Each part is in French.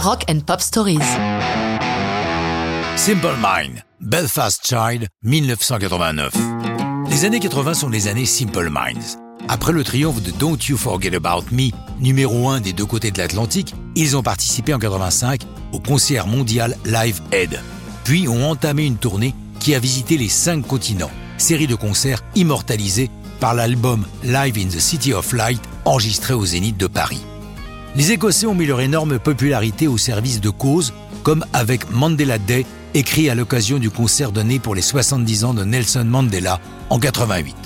Rock and Pop Stories. Simple Mind, Belfast Child, 1989. Les années 80 sont les années Simple Minds. Après le triomphe de Don't You Forget About Me, numéro 1 des deux côtés de l'Atlantique, ils ont participé en 85 au concert mondial Live Aid. Puis ont entamé une tournée qui a visité les cinq continents, série de concerts immortalisés par l'album Live in the City of Light enregistré au Zénith de Paris. Les Écossais ont mis leur énorme popularité au service de causes, comme avec Mandela Day, écrit à l'occasion du concert donné pour les 70 ans de Nelson Mandela en 88.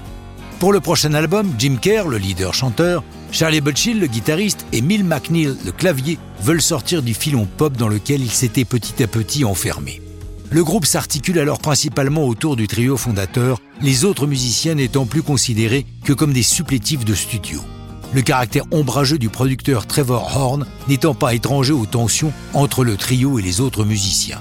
Pour le prochain album, Jim Kerr, le leader-chanteur, Charlie Butchill, le guitariste, et Mill McNeil, le clavier, veulent sortir du filon pop dans lequel ils s'étaient petit à petit enfermés. Le groupe s'articule alors principalement autour du trio fondateur, les autres musiciens n'étant plus considérés que comme des supplétifs de studio. Le caractère ombrageux du producteur Trevor Horn n'étant pas étranger aux tensions entre le trio et les autres musiciens.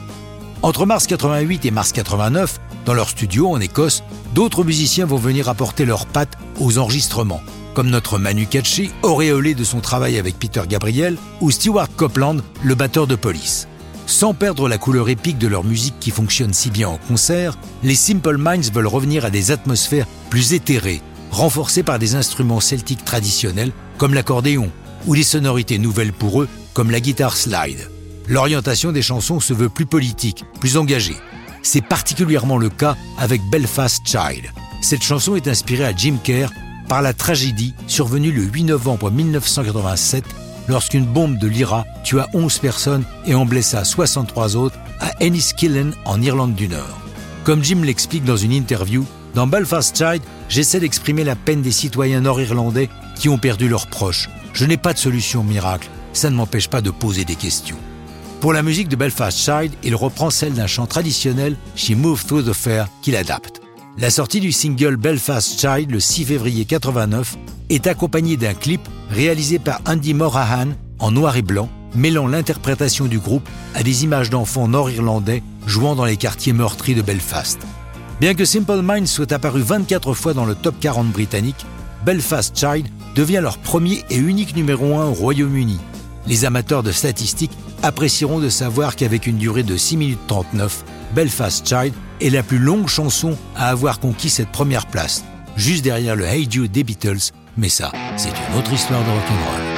Entre mars 88 et mars 89, dans leur studio en Écosse, d'autres musiciens vont venir apporter leurs pattes aux enregistrements, comme notre Manu Katché, auréolé de son travail avec Peter Gabriel, ou Stewart Copeland, le batteur de police. Sans perdre la couleur épique de leur musique qui fonctionne si bien en concert, les Simple Minds veulent revenir à des atmosphères plus éthérées, renforcées par des instruments celtiques traditionnels comme l'accordéon, ou des sonorités nouvelles pour eux comme la guitare slide l'orientation des chansons se veut plus politique, plus engagée. C'est particulièrement le cas avec Belfast Child. Cette chanson est inspirée à Jim Kerr par la tragédie survenue le 8 novembre 1987 lorsqu'une bombe de l'IRA tua 11 personnes et en blessa 63 autres à Enniskillen en Irlande du Nord. Comme Jim l'explique dans une interview, dans Belfast Child, j'essaie d'exprimer la peine des citoyens nord-irlandais qui ont perdu leurs proches. Je n'ai pas de solution miracle, ça ne m'empêche pas de poser des questions. Pour la musique de Belfast Child, il reprend celle d'un chant traditionnel She Move Through the Fair qu'il adapte. La sortie du single Belfast Child le 6 février 89 est accompagnée d'un clip réalisé par Andy Morahan en noir et blanc, mêlant l'interprétation du groupe à des images d'enfants nord-irlandais jouant dans les quartiers meurtris de Belfast. Bien que Simple Minds soit apparu 24 fois dans le top 40 britannique, Belfast Child devient leur premier et unique numéro 1 au Royaume-Uni. Les amateurs de statistiques apprécieront de savoir qu'avec une durée de 6 minutes 39, Belfast Child est la plus longue chanson à avoir conquis cette première place, juste derrière le Hey Jude des Beatles, mais ça, c'est une autre histoire de rock'n'roll.